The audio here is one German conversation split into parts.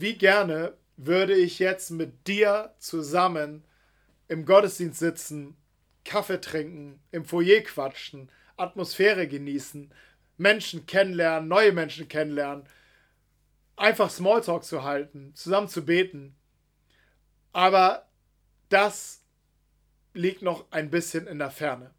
wie gerne würde ich jetzt mit dir zusammen im Gottesdienst sitzen, Kaffee trinken, im Foyer quatschen, Atmosphäre genießen, Menschen kennenlernen, neue Menschen kennenlernen, einfach Smalltalk zu halten, zusammen zu beten. Aber das liegt noch ein bisschen in der Ferne.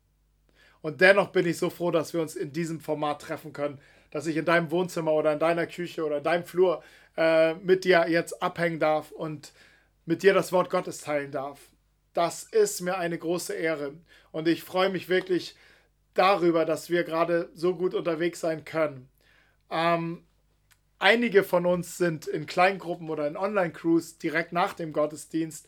Und dennoch bin ich so froh, dass wir uns in diesem Format treffen können, dass ich in deinem Wohnzimmer oder in deiner Küche oder in deinem Flur äh, mit dir jetzt abhängen darf und mit dir das Wort Gottes teilen darf. Das ist mir eine große Ehre und ich freue mich wirklich darüber, dass wir gerade so gut unterwegs sein können. Ähm, einige von uns sind in Kleingruppen oder in Online-Crews direkt nach dem Gottesdienst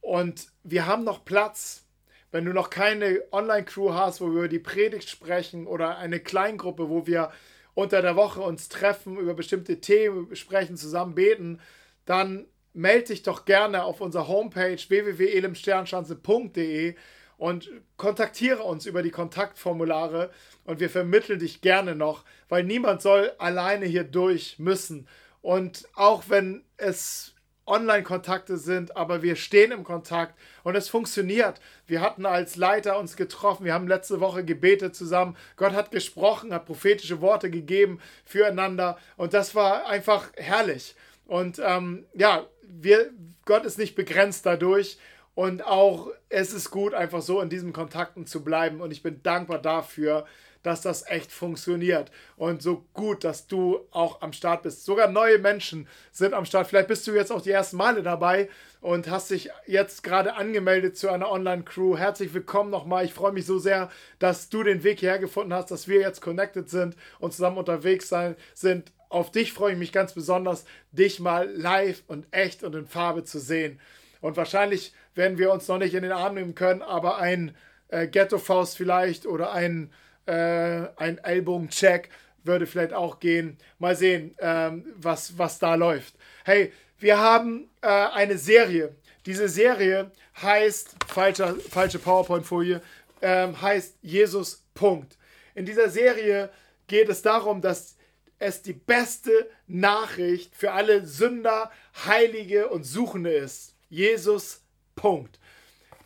und wir haben noch Platz. Wenn du noch keine Online-Crew hast, wo wir über die Predigt sprechen oder eine Kleingruppe, wo wir unter der Woche uns treffen, über bestimmte Themen sprechen, zusammen beten, dann melde dich doch gerne auf unserer Homepage www.elemsternschanze.de und kontaktiere uns über die Kontaktformulare und wir vermitteln dich gerne noch, weil niemand soll alleine hier durch müssen. Und auch wenn es Online-Kontakte sind, aber wir stehen im Kontakt und es funktioniert. Wir hatten als Leiter uns getroffen, wir haben letzte Woche gebetet zusammen. Gott hat gesprochen, hat prophetische Worte gegeben füreinander und das war einfach herrlich. Und ähm, ja, wir, Gott ist nicht begrenzt dadurch und auch es ist gut, einfach so in diesen Kontakten zu bleiben und ich bin dankbar dafür, dass das echt funktioniert. Und so gut, dass du auch am Start bist. Sogar neue Menschen sind am Start. Vielleicht bist du jetzt auch die ersten Male dabei und hast dich jetzt gerade angemeldet zu einer Online-Crew. Herzlich willkommen nochmal. Ich freue mich so sehr, dass du den Weg hierher gefunden hast, dass wir jetzt connected sind und zusammen unterwegs sein, sind. Auf dich freue ich mich ganz besonders, dich mal live und echt und in Farbe zu sehen. Und wahrscheinlich werden wir uns noch nicht in den Arm nehmen können, aber ein äh, Ghetto-Faust vielleicht oder ein äh, ein Ellbogencheck würde vielleicht auch gehen. Mal sehen, ähm, was, was da läuft. Hey, wir haben äh, eine Serie. Diese Serie heißt, falsche, falsche PowerPoint-Folie, ähm, heißt Jesus Punkt. In dieser Serie geht es darum, dass es die beste Nachricht für alle Sünder, Heilige und Suchende ist. Jesus Punkt.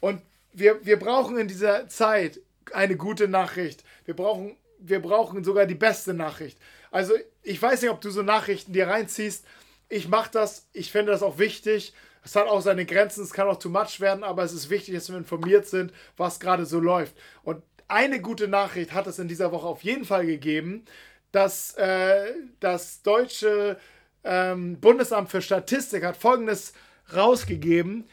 Und wir, wir brauchen in dieser Zeit eine gute Nachricht. Wir brauchen, wir brauchen sogar die beste Nachricht. Also ich weiß nicht, ob du so Nachrichten dir reinziehst. Ich mache das, ich finde das auch wichtig. Es hat auch seine Grenzen, es kann auch too much werden, aber es ist wichtig, dass wir informiert sind, was gerade so läuft. Und eine gute Nachricht hat es in dieser Woche auf jeden Fall gegeben, dass äh, das deutsche ähm, Bundesamt für Statistik hat Folgendes rausgegeben.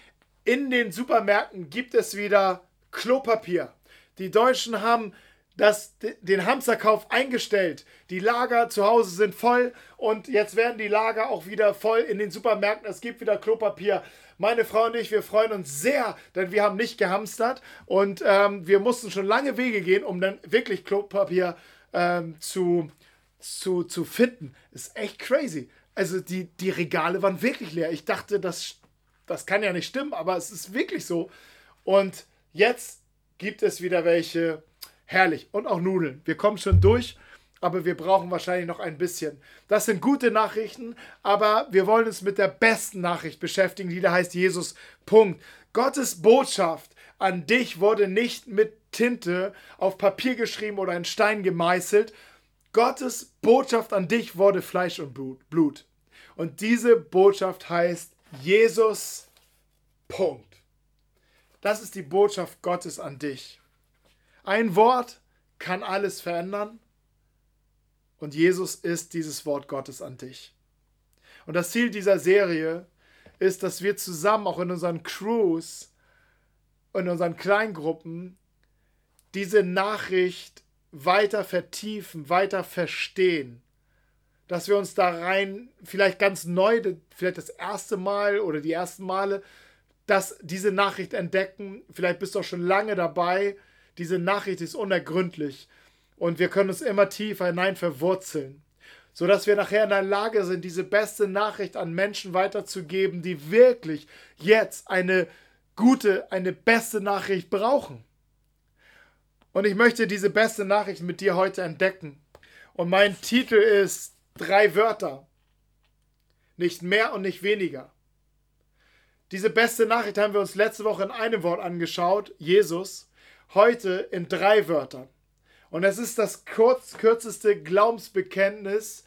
In den Supermärkten gibt es wieder Klopapier. Die Deutschen haben das, den Hamsterkauf eingestellt. Die Lager zu Hause sind voll und jetzt werden die Lager auch wieder voll in den Supermärkten. Es gibt wieder Klopapier. Meine Frau und ich, wir freuen uns sehr, denn wir haben nicht gehamstert und ähm, wir mussten schon lange Wege gehen, um dann wirklich Klopapier ähm, zu, zu, zu finden. Ist echt crazy. Also die, die Regale waren wirklich leer. Ich dachte, das, das kann ja nicht stimmen, aber es ist wirklich so. Und jetzt gibt es wieder welche. Herrlich. Und auch Nudeln. Wir kommen schon durch, aber wir brauchen wahrscheinlich noch ein bisschen. Das sind gute Nachrichten, aber wir wollen uns mit der besten Nachricht beschäftigen, die da heißt Jesus. Punkt. Gottes Botschaft an dich wurde nicht mit Tinte auf Papier geschrieben oder in Stein gemeißelt. Gottes Botschaft an dich wurde Fleisch und Blut. Und diese Botschaft heißt Jesus. Punkt. Das ist die Botschaft Gottes an dich. Ein Wort kann alles verändern und Jesus ist dieses Wort Gottes an dich. Und das Ziel dieser Serie ist, dass wir zusammen auch in unseren Crews, in unseren Kleingruppen diese Nachricht weiter vertiefen, weiter verstehen. Dass wir uns da rein, vielleicht ganz neu, vielleicht das erste Mal oder die ersten Male dass diese Nachricht entdecken. Vielleicht bist du auch schon lange dabei. Diese Nachricht ist unergründlich und wir können uns immer tiefer hinein verwurzeln, sodass wir nachher in der Lage sind, diese beste Nachricht an Menschen weiterzugeben, die wirklich jetzt eine gute, eine beste Nachricht brauchen. Und ich möchte diese beste Nachricht mit dir heute entdecken. Und mein Titel ist drei Wörter. nicht mehr und nicht weniger. Diese beste Nachricht haben wir uns letzte Woche in einem Wort angeschaut, Jesus, heute in drei Wörtern. Und es ist das kurz, kürzeste Glaubensbekenntnis,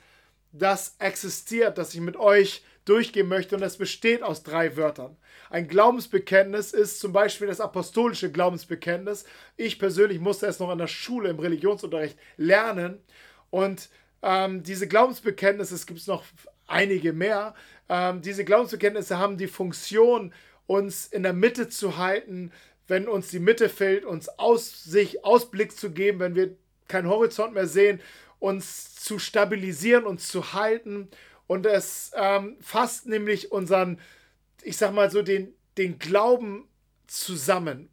das existiert, das ich mit euch durchgehen möchte. Und es besteht aus drei Wörtern. Ein Glaubensbekenntnis ist zum Beispiel das apostolische Glaubensbekenntnis. Ich persönlich musste es noch an der Schule im Religionsunterricht lernen. Und ähm, diese Glaubensbekenntnisse, es gibt noch einige mehr, ähm, diese Glaubensbekenntnisse haben die Funktion, uns in der Mitte zu halten, wenn uns die Mitte fehlt, uns aus sich Ausblick zu geben, wenn wir keinen Horizont mehr sehen, uns zu stabilisieren, uns zu halten. Und es ähm, fasst nämlich unseren, ich sag mal so, den, den Glauben zusammen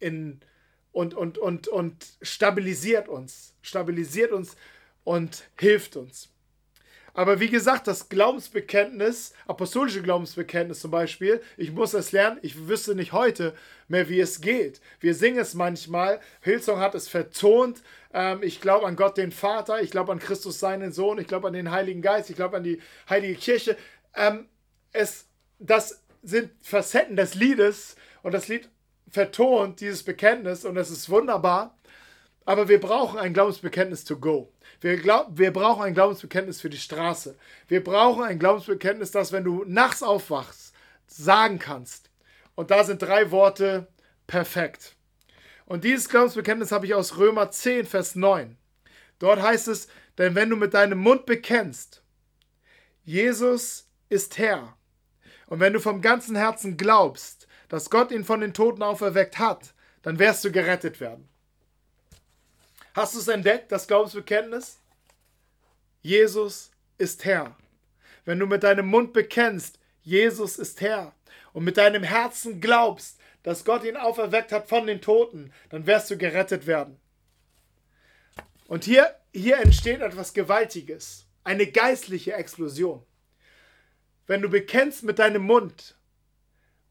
in, und, und, und, und stabilisiert uns, stabilisiert uns und hilft uns. Aber wie gesagt, das Glaubensbekenntnis, apostolische Glaubensbekenntnis zum Beispiel, ich muss es lernen, ich wüsste nicht heute mehr, wie es geht. Wir singen es manchmal, Hillsong hat es vertont, ähm, ich glaube an Gott den Vater, ich glaube an Christus seinen Sohn, ich glaube an den Heiligen Geist, ich glaube an die Heilige Kirche. Ähm, es, das sind Facetten des Liedes und das Lied vertont dieses Bekenntnis und es ist wunderbar. Aber wir brauchen ein Glaubensbekenntnis to go. Wir, glaub, wir brauchen ein Glaubensbekenntnis für die Straße. Wir brauchen ein Glaubensbekenntnis, das, wenn du nachts aufwachst, sagen kannst. Und da sind drei Worte perfekt. Und dieses Glaubensbekenntnis habe ich aus Römer 10, Vers 9. Dort heißt es, denn wenn du mit deinem Mund bekennst, Jesus ist Herr, und wenn du vom ganzen Herzen glaubst, dass Gott ihn von den Toten auferweckt hat, dann wirst du gerettet werden. Hast du es entdeckt, das Glaubensbekenntnis? Jesus ist Herr. Wenn du mit deinem Mund bekennst, Jesus ist Herr, und mit deinem Herzen glaubst, dass Gott ihn auferweckt hat von den Toten, dann wirst du gerettet werden. Und hier, hier entsteht etwas Gewaltiges, eine geistliche Explosion. Wenn du bekennst mit deinem Mund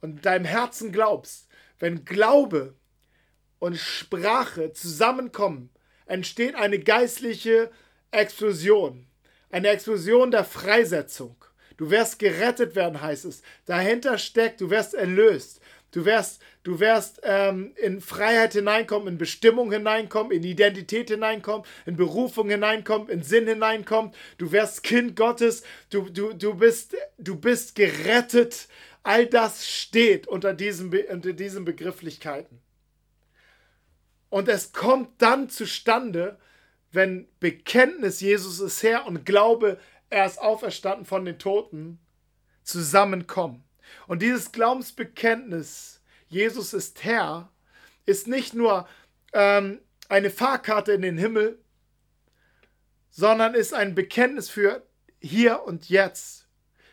und deinem Herzen glaubst, wenn Glaube und Sprache zusammenkommen, entsteht eine geistliche Explosion. Eine Explosion der Freisetzung. Du wirst gerettet werden, heißt es. Dahinter steckt, du wirst erlöst. Du wirst, du wirst ähm, in Freiheit hineinkommen, in Bestimmung hineinkommen, in Identität hineinkommen, in Berufung hineinkommen, in Sinn hineinkommen. Du wirst Kind Gottes. Du, du, du, bist, du bist gerettet. All das steht unter diesen, unter diesen Begrifflichkeiten. Und es kommt dann zustande, wenn Bekenntnis, Jesus ist Herr und Glaube, er ist auferstanden von den Toten, zusammenkommen. Und dieses Glaubensbekenntnis, Jesus ist Herr, ist nicht nur ähm, eine Fahrkarte in den Himmel, sondern ist ein Bekenntnis für hier und jetzt,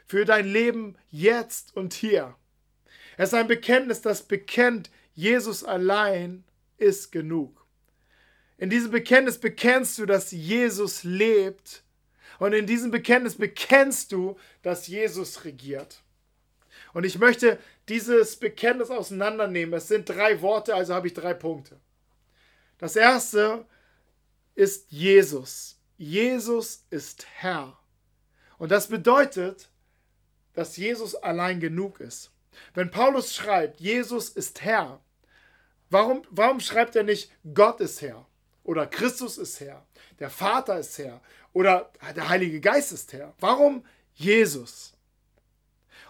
für dein Leben jetzt und hier. Es ist ein Bekenntnis, das bekennt, Jesus allein ist genug. In diesem Bekenntnis bekennst du, dass Jesus lebt. Und in diesem Bekenntnis bekennst du, dass Jesus regiert. Und ich möchte dieses Bekenntnis auseinandernehmen. Es sind drei Worte, also habe ich drei Punkte. Das erste ist Jesus. Jesus ist Herr. Und das bedeutet, dass Jesus allein genug ist. Wenn Paulus schreibt, Jesus ist Herr, Warum, warum schreibt er nicht, Gott ist Herr? Oder Christus ist Herr? Der Vater ist Herr? Oder der Heilige Geist ist Herr? Warum Jesus?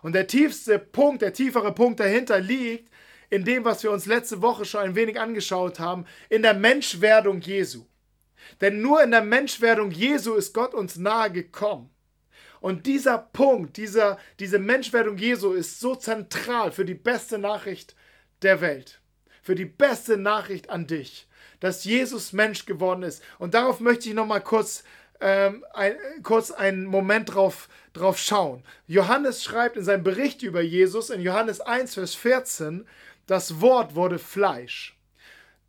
Und der tiefste Punkt, der tiefere Punkt dahinter liegt in dem, was wir uns letzte Woche schon ein wenig angeschaut haben, in der Menschwerdung Jesu. Denn nur in der Menschwerdung Jesu ist Gott uns nahe gekommen. Und dieser Punkt, dieser, diese Menschwerdung Jesu ist so zentral für die beste Nachricht der Welt für die beste Nachricht an dich, dass Jesus Mensch geworden ist. Und darauf möchte ich nochmal kurz, ähm, ein, kurz einen Moment drauf, drauf schauen. Johannes schreibt in seinem Bericht über Jesus in Johannes 1, Vers 14, das Wort wurde Fleisch.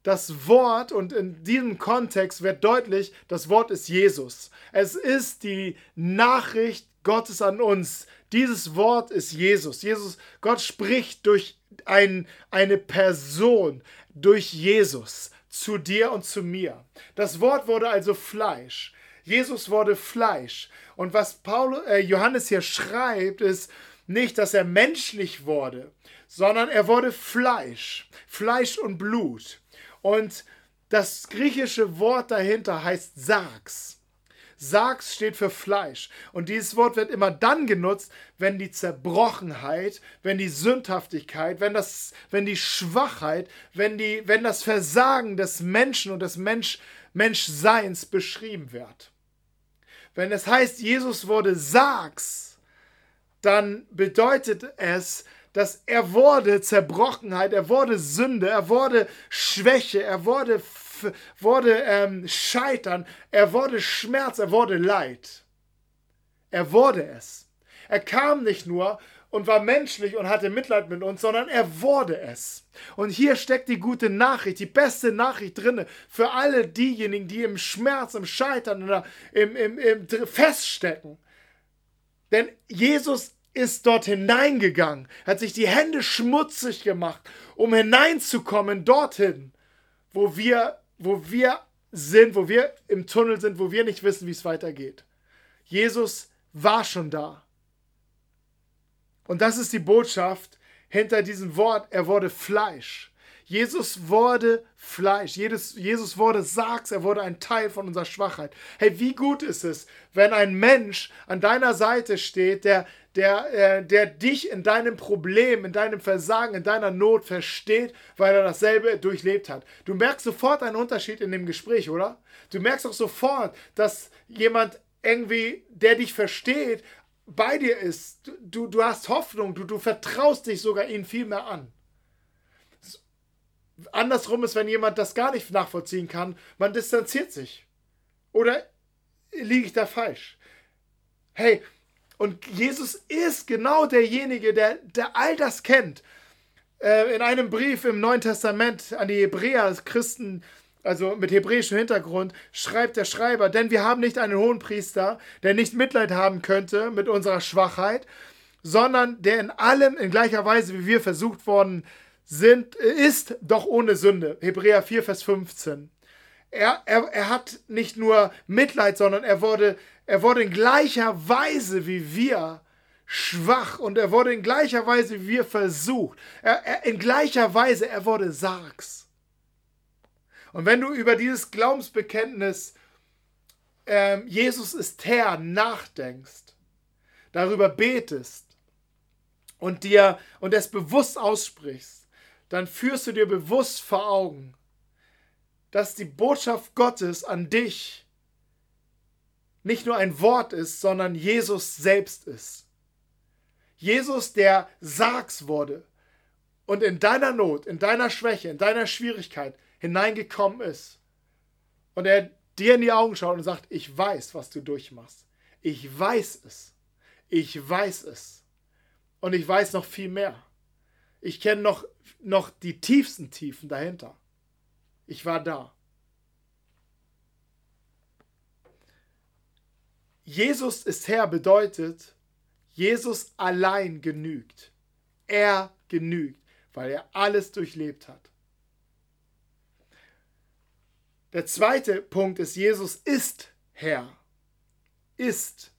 Das Wort, und in diesem Kontext wird deutlich, das Wort ist Jesus. Es ist die Nachricht Gottes an uns. Dieses Wort ist Jesus. Jesus, Gott spricht durch ein, eine Person durch Jesus zu dir und zu mir. Das Wort wurde also Fleisch. Jesus wurde Fleisch. Und was Paulus, äh, Johannes hier schreibt, ist nicht, dass er menschlich wurde, sondern er wurde Fleisch. Fleisch und Blut. Und das griechische Wort dahinter heißt Sarx. Sarx steht für Fleisch. Und dieses Wort wird immer dann genutzt, wenn die Zerbrochenheit, wenn die Sündhaftigkeit, wenn, das, wenn die Schwachheit, wenn, die, wenn das Versagen des Menschen und des Mensch, Menschseins beschrieben wird. Wenn es heißt, Jesus wurde Sarx, dann bedeutet es, dass er wurde Zerbrochenheit, er wurde Sünde, er wurde Schwäche, er wurde wurde ähm, Scheitern, er wurde Schmerz, er wurde Leid. Er wurde es. Er kam nicht nur und war menschlich und hatte Mitleid mit uns, sondern er wurde es. Und hier steckt die gute Nachricht, die beste Nachricht drin für alle diejenigen, die im Schmerz, im Scheitern oder im, im, im feststecken. Denn Jesus ist dort hineingegangen, hat sich die Hände schmutzig gemacht, um hineinzukommen dorthin, wo wir wo wir sind, wo wir im Tunnel sind, wo wir nicht wissen, wie es weitergeht. Jesus war schon da. Und das ist die Botschaft hinter diesem Wort, er wurde Fleisch. Jesus wurde Fleisch. Jesus, Jesus wurde Sargs, er wurde ein Teil von unserer Schwachheit. Hey, wie gut ist es, wenn ein Mensch an deiner Seite steht, der, der, äh, der dich in deinem Problem, in deinem Versagen, in deiner Not versteht, weil er dasselbe durchlebt hat. Du merkst sofort einen Unterschied in dem Gespräch, oder? Du merkst auch sofort, dass jemand irgendwie, der dich versteht, bei dir ist. Du, du hast Hoffnung, du, du vertraust dich sogar ihnen viel mehr an andersrum ist, wenn jemand das gar nicht nachvollziehen kann, man distanziert sich. Oder liege ich da falsch? Hey, und Jesus ist genau derjenige, der, der all das kennt. Äh, in einem Brief im Neuen Testament an die Hebräer, Christen, also mit hebräischem Hintergrund, schreibt der Schreiber, denn wir haben nicht einen hohen Priester, der nicht Mitleid haben könnte mit unserer Schwachheit, sondern der in allem in gleicher Weise wie wir versucht worden ist, sind, ist doch ohne Sünde. Hebräer 4, Vers 15. Er, er, er hat nicht nur Mitleid, sondern er wurde, er wurde in gleicher Weise wie wir schwach und er wurde in gleicher Weise wie wir versucht. Er, er, in gleicher Weise, er wurde Sargs. Und wenn du über dieses Glaubensbekenntnis, ähm, Jesus ist Herr, nachdenkst, darüber betest und dir und es bewusst aussprichst, dann führst du dir bewusst vor Augen, dass die Botschaft Gottes an dich nicht nur ein Wort ist, sondern Jesus selbst ist. Jesus, der Sargs wurde und in deiner Not, in deiner Schwäche, in deiner Schwierigkeit hineingekommen ist. Und er dir in die Augen schaut und sagt, ich weiß, was du durchmachst. Ich weiß es. Ich weiß es. Und ich weiß noch viel mehr. Ich kenne noch, noch die tiefsten Tiefen dahinter. Ich war da. Jesus ist Herr bedeutet, Jesus allein genügt. Er genügt, weil er alles durchlebt hat. Der zweite Punkt ist, Jesus ist Herr. Ist.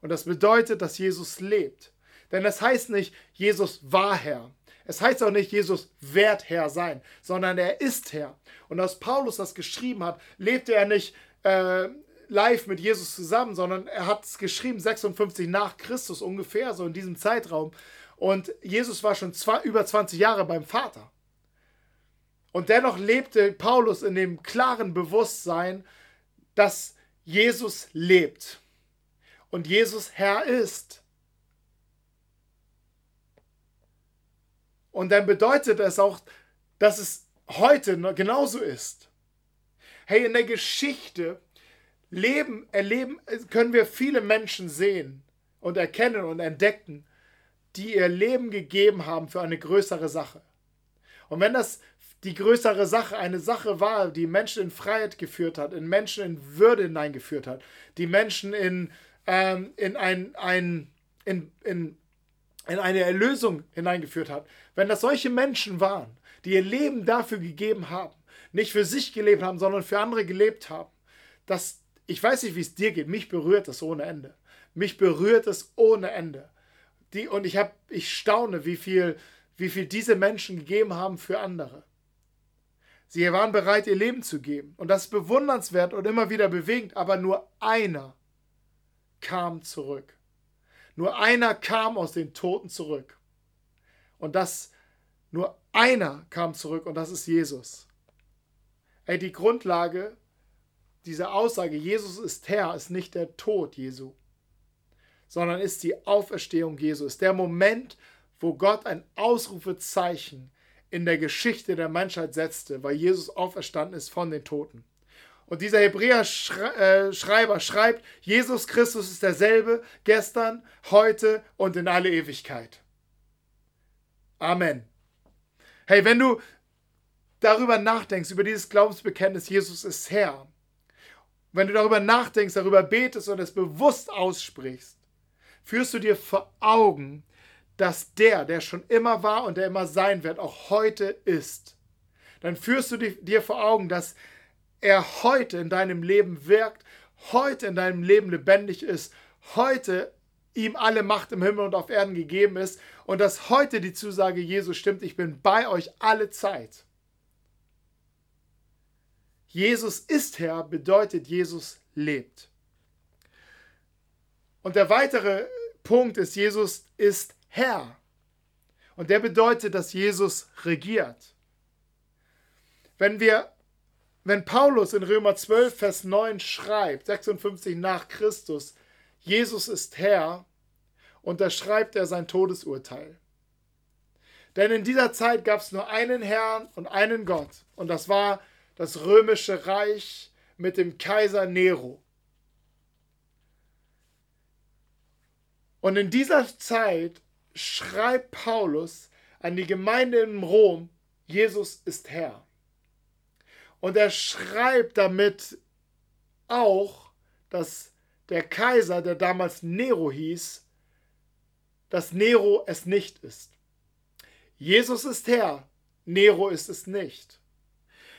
Und das bedeutet, dass Jesus lebt. Denn das heißt nicht, Jesus war Herr. Es heißt auch nicht, Jesus wird Herr sein, sondern er ist Herr. Und als Paulus das geschrieben hat, lebte er nicht äh, live mit Jesus zusammen, sondern er hat es geschrieben 56 nach Christus ungefähr, so in diesem Zeitraum. Und Jesus war schon zwei, über 20 Jahre beim Vater. Und dennoch lebte Paulus in dem klaren Bewusstsein, dass Jesus lebt und Jesus Herr ist. Und dann bedeutet es auch, dass es heute genauso ist. Hey, in der Geschichte leben, erleben, können wir viele Menschen sehen und erkennen und entdecken, die ihr Leben gegeben haben für eine größere Sache. Und wenn das die größere Sache eine Sache war, die Menschen in Freiheit geführt hat, in Menschen in Würde hineingeführt hat, die Menschen in, ähm, in ein, ein in, in in eine Erlösung hineingeführt hat, wenn das solche Menschen waren, die ihr Leben dafür gegeben haben, nicht für sich gelebt haben, sondern für andere gelebt haben, dass ich weiß nicht, wie es dir geht, mich berührt es ohne Ende. Mich berührt es ohne Ende. Die, und ich, hab, ich staune, wie viel, wie viel diese Menschen gegeben haben für andere. Sie waren bereit, ihr Leben zu geben. Und das ist bewundernswert und immer wieder bewegend, aber nur einer kam zurück. Nur einer kam aus den Toten zurück. Und das, nur einer kam zurück und das ist Jesus. Ey, die Grundlage dieser Aussage, Jesus ist Herr, ist nicht der Tod Jesu, sondern ist die Auferstehung Jesu, ist der Moment, wo Gott ein Ausrufezeichen in der Geschichte der Menschheit setzte, weil Jesus auferstanden ist von den Toten. Und dieser Hebräer-Schreiber schreibt, Jesus Christus ist derselbe gestern, heute und in alle Ewigkeit. Amen. Hey, wenn du darüber nachdenkst, über dieses Glaubensbekenntnis, Jesus ist Herr, wenn du darüber nachdenkst, darüber betest und es bewusst aussprichst, führst du dir vor Augen, dass der, der schon immer war und der immer sein wird, auch heute ist. Dann führst du dir vor Augen, dass er heute in deinem Leben wirkt, heute in deinem Leben lebendig ist, heute ihm alle Macht im Himmel und auf Erden gegeben ist und dass heute die Zusage Jesu stimmt, ich bin bei euch alle Zeit. Jesus ist Herr bedeutet, Jesus lebt. Und der weitere Punkt ist, Jesus ist Herr. Und der bedeutet, dass Jesus regiert. Wenn wir, wenn Paulus in Römer 12, Vers 9 schreibt, 56 nach Christus, Jesus ist Herr, unterschreibt er sein Todesurteil. Denn in dieser Zeit gab es nur einen Herrn und einen Gott. Und das war das römische Reich mit dem Kaiser Nero. Und in dieser Zeit schreibt Paulus an die Gemeinde in Rom, Jesus ist Herr. Und er schreibt damit auch, dass der Kaiser, der damals Nero hieß, dass Nero es nicht ist. Jesus ist Herr, Nero ist es nicht.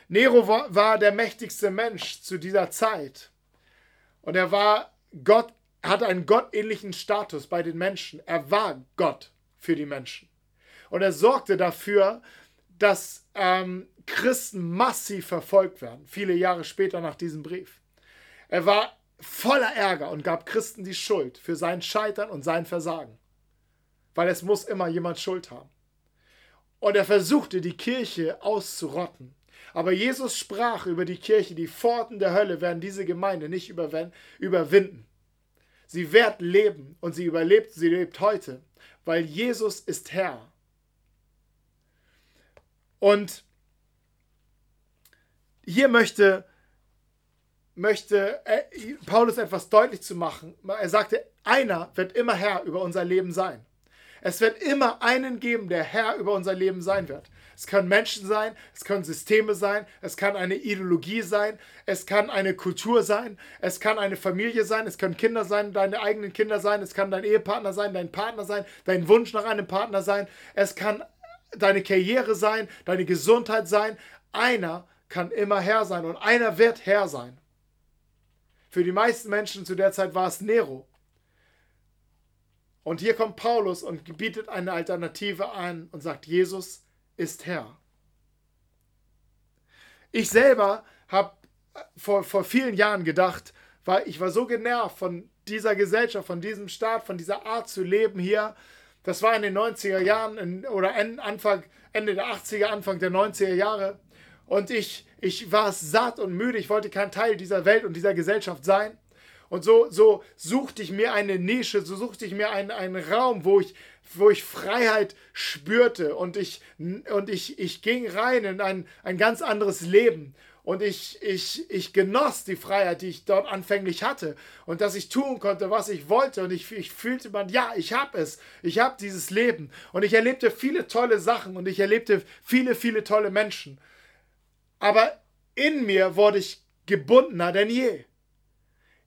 Nero war, der mächtigste Mensch zu dieser Zeit. Und er war Gott, hatte einen gottähnlichen Status bei den Menschen. Er war Gott für die Menschen. Und er sorgte dafür, dass ähm, Christen massiv verfolgt werden, viele Jahre später nach diesem Brief. Er war voller Ärger und gab Christen die Schuld für sein Scheitern und sein Versagen. Weil es muss immer jemand Schuld haben. Und er versuchte, die Kirche auszurotten. Aber Jesus sprach über die Kirche, die Pforten der Hölle werden diese Gemeinde nicht überwinden. Sie wird leben und sie überlebt, sie lebt heute, weil Jesus ist Herr. Und hier möchte, möchte äh, Paulus etwas deutlich zu machen. Er sagte, einer wird immer Herr über unser Leben sein. Es wird immer einen geben, der Herr über unser Leben sein wird. Es können Menschen sein, es können Systeme sein, es kann eine Ideologie sein, es kann eine Kultur sein, es kann eine Familie sein, es können Kinder sein, deine eigenen Kinder sein, es kann dein Ehepartner sein, dein Partner sein, dein Wunsch nach einem Partner sein, es kann deine Karriere sein, deine Gesundheit sein. Einer kann immer Herr sein und einer wird Herr sein. Für die meisten Menschen zu der Zeit war es Nero. Und hier kommt Paulus und bietet eine Alternative an und sagt, Jesus ist Herr. Ich selber habe vor, vor vielen Jahren gedacht, weil ich war so genervt von dieser Gesellschaft, von diesem Staat, von dieser Art zu leben hier. Das war in den 90er Jahren in, oder Anfang, Ende der 80er, Anfang der 90er Jahre. Und ich, ich war satt und müde. Ich wollte kein Teil dieser Welt und dieser Gesellschaft sein. Und so, so suchte ich mir eine Nische, so suchte ich mir einen, einen Raum, wo ich, wo ich Freiheit spürte. Und ich, und ich, ich ging rein in ein, ein ganz anderes Leben. Und ich, ich, ich genoss die Freiheit, die ich dort anfänglich hatte. Und dass ich tun konnte, was ich wollte. Und ich, ich fühlte man, ja, ich habe es. Ich habe dieses Leben. Und ich erlebte viele tolle Sachen. Und ich erlebte viele, viele tolle Menschen. Aber in mir wurde ich gebundener denn je.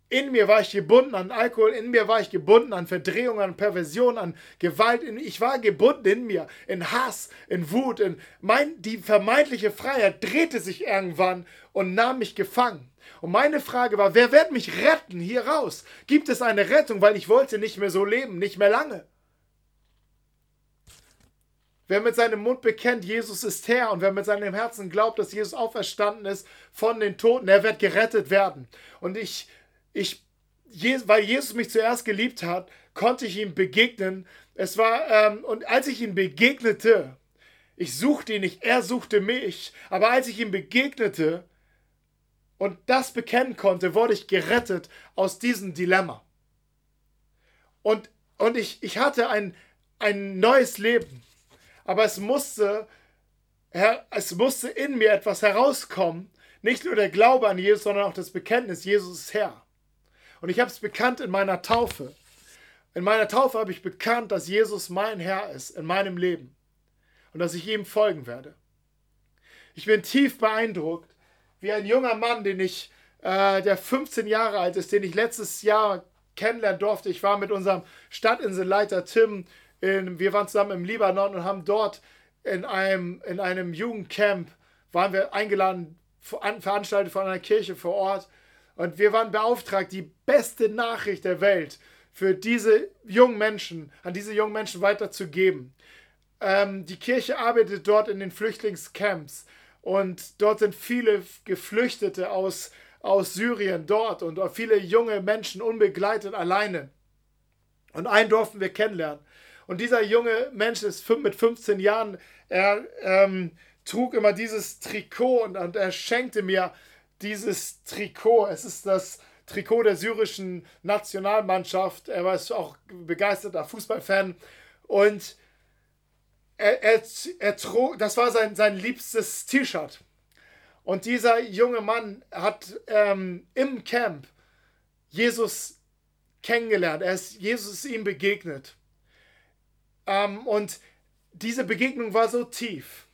in mir war ich gebunden an Alkohol, in mir war ich gebunden an Verdrehung, an Perversion, an Gewalt. Ich war gebunden in mir, in Hass, in Wut. In mein, die vermeintliche Freiheit drehte sich irgendwann und nahm mich gefangen. Und meine Frage war, wer wird mich retten hier raus? Gibt es eine Rettung, weil ich wollte nicht mehr so leben, nicht mehr lange? Wer mit seinem Mund bekennt, Jesus ist Herr und wer mit seinem Herzen glaubt, dass Jesus auferstanden ist von den Toten, der wird gerettet werden. Und ich ich, weil Jesus mich zuerst geliebt hat, konnte ich ihm begegnen. Es war, ähm, und als ich ihm begegnete, ich suchte ihn nicht, er suchte mich, aber als ich ihm begegnete und das bekennen konnte, wurde ich gerettet aus diesem Dilemma. Und, und ich, ich hatte ein, ein neues Leben, aber es musste, es musste in mir etwas herauskommen, nicht nur der Glaube an Jesus, sondern auch das Bekenntnis, Jesus ist Herr. Und ich habe es bekannt in meiner Taufe. In meiner Taufe habe ich bekannt, dass Jesus mein Herr ist in meinem Leben und dass ich ihm folgen werde. Ich bin tief beeindruckt, wie ein junger Mann, den ich, äh, der 15 Jahre alt ist, den ich letztes Jahr kennenlernen durfte. Ich war mit unserem Stadtinselleiter Tim, in, wir waren zusammen im Libanon und haben dort in einem, in einem Jugendcamp, waren wir eingeladen, veranstaltet von einer Kirche vor Ort und wir waren beauftragt, die beste Nachricht der Welt für diese jungen Menschen, an diese jungen Menschen weiterzugeben. Ähm, die Kirche arbeitet dort in den Flüchtlingscamps und dort sind viele Geflüchtete aus, aus Syrien dort und viele junge Menschen unbegleitet alleine. Und einen durften wir kennenlernen. Und dieser junge Mensch ist mit 15 Jahren, er ähm, trug immer dieses Trikot und, und er schenkte mir dieses Trikot. Es ist das Trikot der syrischen Nationalmannschaft. Er war auch begeisterter Fußballfan. Und er, er, er trug, das war sein, sein liebstes T-Shirt. Und dieser junge Mann hat ähm, im Camp Jesus kennengelernt. Er ist, Jesus ist ihm begegnet. Ähm, und diese Begegnung war so tief,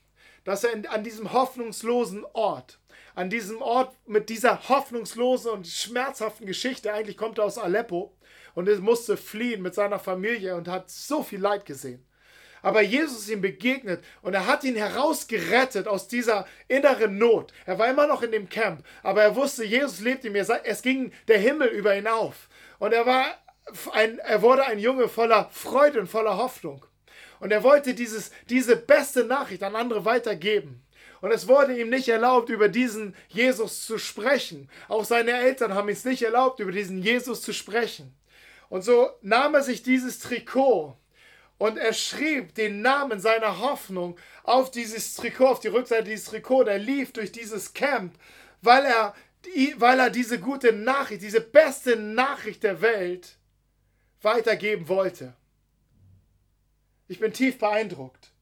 dass er in, an diesem hoffnungslosen Ort an diesem Ort mit dieser hoffnungslosen und schmerzhaften Geschichte. Eigentlich kommt er aus Aleppo und er musste fliehen mit seiner Familie und hat so viel Leid gesehen. Aber Jesus ist ihm begegnet und er hat ihn herausgerettet aus dieser inneren Not. Er war immer noch in dem Camp, aber er wusste, Jesus lebt in mir. Es ging der Himmel über ihn auf. Und er war ein, er wurde ein Junge voller Freude und voller Hoffnung. Und er wollte dieses, diese beste Nachricht an andere weitergeben. Und es wurde ihm nicht erlaubt, über diesen Jesus zu sprechen. Auch seine Eltern haben es nicht erlaubt, über diesen Jesus zu sprechen. Und so nahm er sich dieses Trikot und er schrieb den Namen seiner Hoffnung auf dieses Trikot, auf die Rückseite dieses Trikots. Er lief durch dieses Camp, weil er, weil er diese gute Nachricht, diese beste Nachricht der Welt weitergeben wollte. Ich bin tief beeindruckt.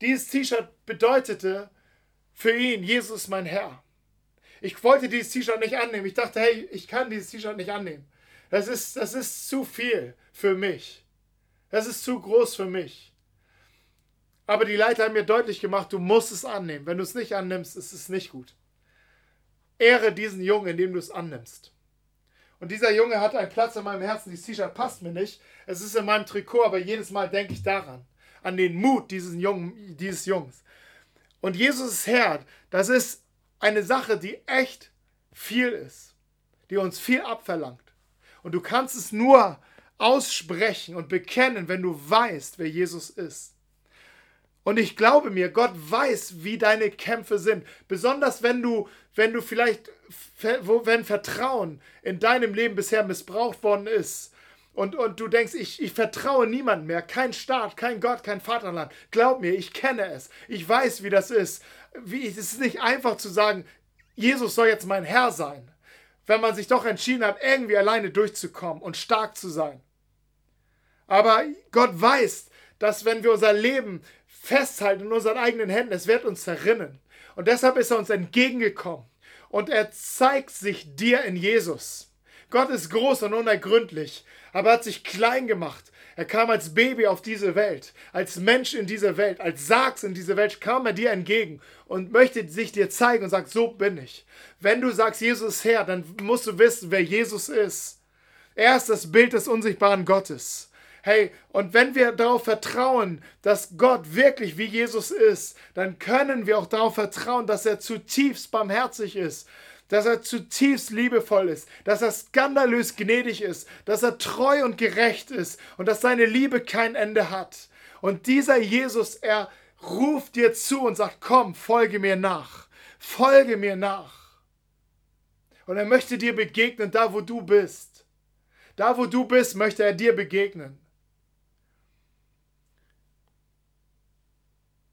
Dieses T-Shirt bedeutete, für ihn, Jesus mein Herr. Ich wollte dieses T-Shirt nicht annehmen. Ich dachte, hey, ich kann dieses T-Shirt nicht annehmen. Das ist, das ist zu viel für mich. Das ist zu groß für mich. Aber die Leiter haben mir deutlich gemacht, du musst es annehmen. Wenn du es nicht annimmst, ist es nicht gut. Ehre diesen Jungen, indem du es annimmst. Und dieser Junge hat einen Platz in meinem Herzen. Dieses T-Shirt passt mir nicht. Es ist in meinem Trikot, aber jedes Mal denke ich daran. An den Mut dieses, Jungen, dieses Jungs. Und Jesus ist Herr, das ist eine Sache, die echt viel ist, die uns viel abverlangt. Und du kannst es nur aussprechen und bekennen, wenn du weißt, wer Jesus ist. Und ich glaube mir, Gott weiß, wie deine Kämpfe sind. Besonders wenn du, wenn du vielleicht, wenn Vertrauen in deinem Leben bisher missbraucht worden ist und, und du denkst, ich, ich vertraue niemandem mehr, kein Staat, kein Gott, kein Vaterland. Glaub mir, ich kenne es. Ich weiß, wie das ist. Wie, es ist nicht einfach zu sagen, Jesus soll jetzt mein Herr sein, wenn man sich doch entschieden hat, irgendwie alleine durchzukommen und stark zu sein. Aber Gott weiß, dass wenn wir unser Leben festhalten in unseren eigenen Händen, es wird uns zerrinnen. Und deshalb ist er uns entgegengekommen. Und er zeigt sich dir in Jesus. Gott ist groß und unergründlich aber er hat sich klein gemacht. Er kam als Baby auf diese Welt, als Mensch in diese Welt, als Sargs in diese Welt, kam er dir entgegen und möchte sich dir zeigen und sagt, so bin ich. Wenn du sagst, Jesus ist Herr, dann musst du wissen, wer Jesus ist. Er ist das Bild des unsichtbaren Gottes. Hey, und wenn wir darauf vertrauen, dass Gott wirklich wie Jesus ist, dann können wir auch darauf vertrauen, dass er zutiefst barmherzig ist, dass er zutiefst liebevoll ist, dass er skandalös gnädig ist, dass er treu und gerecht ist und dass seine Liebe kein Ende hat. Und dieser Jesus, er ruft dir zu und sagt, komm, folge mir nach, folge mir nach. Und er möchte dir begegnen, da wo du bist. Da wo du bist, möchte er dir begegnen.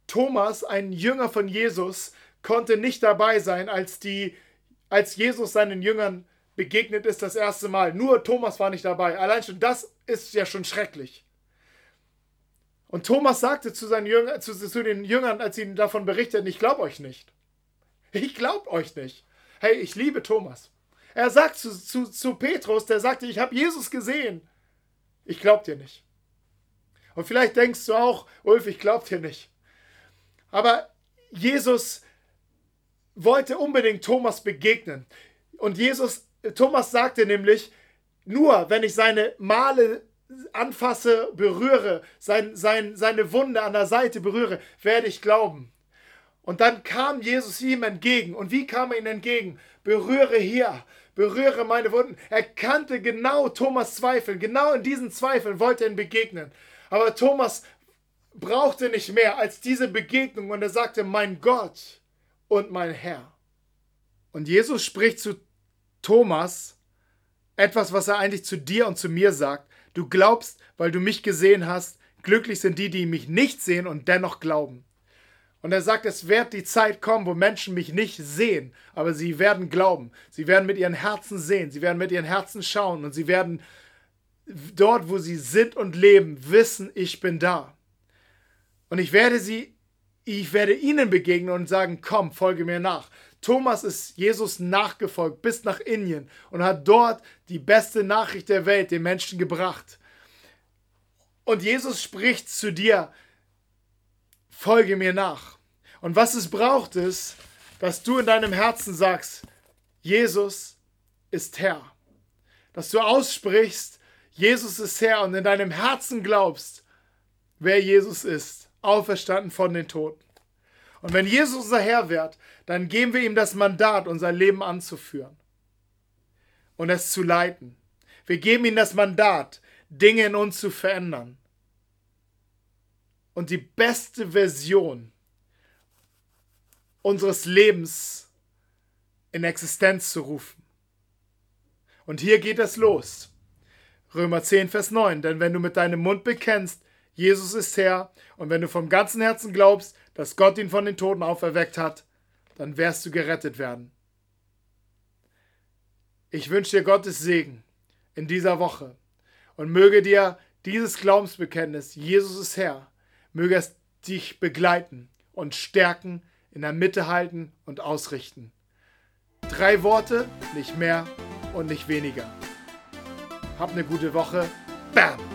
Thomas, ein Jünger von Jesus, konnte nicht dabei sein, als die als Jesus seinen Jüngern begegnet ist das erste Mal. Nur Thomas war nicht dabei. Allein schon das ist ja schon schrecklich. Und Thomas sagte zu, seinen Jüngern, zu, zu den Jüngern, als sie ihm davon berichteten, ich glaube euch nicht. Ich glaube euch nicht. Hey, ich liebe Thomas. Er sagt zu, zu, zu Petrus, der sagte, ich habe Jesus gesehen. Ich glaube dir nicht. Und vielleicht denkst du auch, Ulf, ich glaube dir nicht. Aber Jesus wollte unbedingt Thomas begegnen. Und Jesus, Thomas sagte nämlich, nur wenn ich seine Male anfasse, berühre, sein, sein, seine Wunde an der Seite berühre, werde ich glauben. Und dann kam Jesus ihm entgegen. Und wie kam er ihm entgegen? Berühre hier, berühre meine Wunden. Er kannte genau Thomas Zweifel. Genau in diesen Zweifeln wollte er ihm begegnen. Aber Thomas brauchte nicht mehr als diese Begegnung und er sagte, mein Gott, und mein Herr. Und Jesus spricht zu Thomas etwas, was er eigentlich zu dir und zu mir sagt. Du glaubst, weil du mich gesehen hast. Glücklich sind die, die mich nicht sehen und dennoch glauben. Und er sagt, es wird die Zeit kommen, wo Menschen mich nicht sehen, aber sie werden glauben. Sie werden mit ihren Herzen sehen, sie werden mit ihren Herzen schauen und sie werden dort, wo sie sind und leben, wissen, ich bin da. Und ich werde sie ich werde ihnen begegnen und sagen, komm, folge mir nach. Thomas ist Jesus nachgefolgt bis nach Indien und hat dort die beste Nachricht der Welt den Menschen gebracht. Und Jesus spricht zu dir, folge mir nach. Und was es braucht ist, dass du in deinem Herzen sagst, Jesus ist Herr. Dass du aussprichst, Jesus ist Herr und in deinem Herzen glaubst, wer Jesus ist auferstanden von den Toten. Und wenn Jesus unser Herr wird, dann geben wir ihm das Mandat, unser Leben anzuführen und es zu leiten. Wir geben ihm das Mandat, Dinge in uns zu verändern und die beste Version unseres Lebens in Existenz zu rufen. Und hier geht es los. Römer 10, Vers 9. Denn wenn du mit deinem Mund bekennst, Jesus ist Herr. Und wenn du vom ganzen Herzen glaubst, dass Gott ihn von den Toten auferweckt hat, dann wirst du gerettet werden. Ich wünsche dir Gottes Segen in dieser Woche und möge dir dieses Glaubensbekenntnis, Jesus ist Herr, möge es dich begleiten und stärken, in der Mitte halten und ausrichten. Drei Worte, nicht mehr und nicht weniger. Hab eine gute Woche. Bam!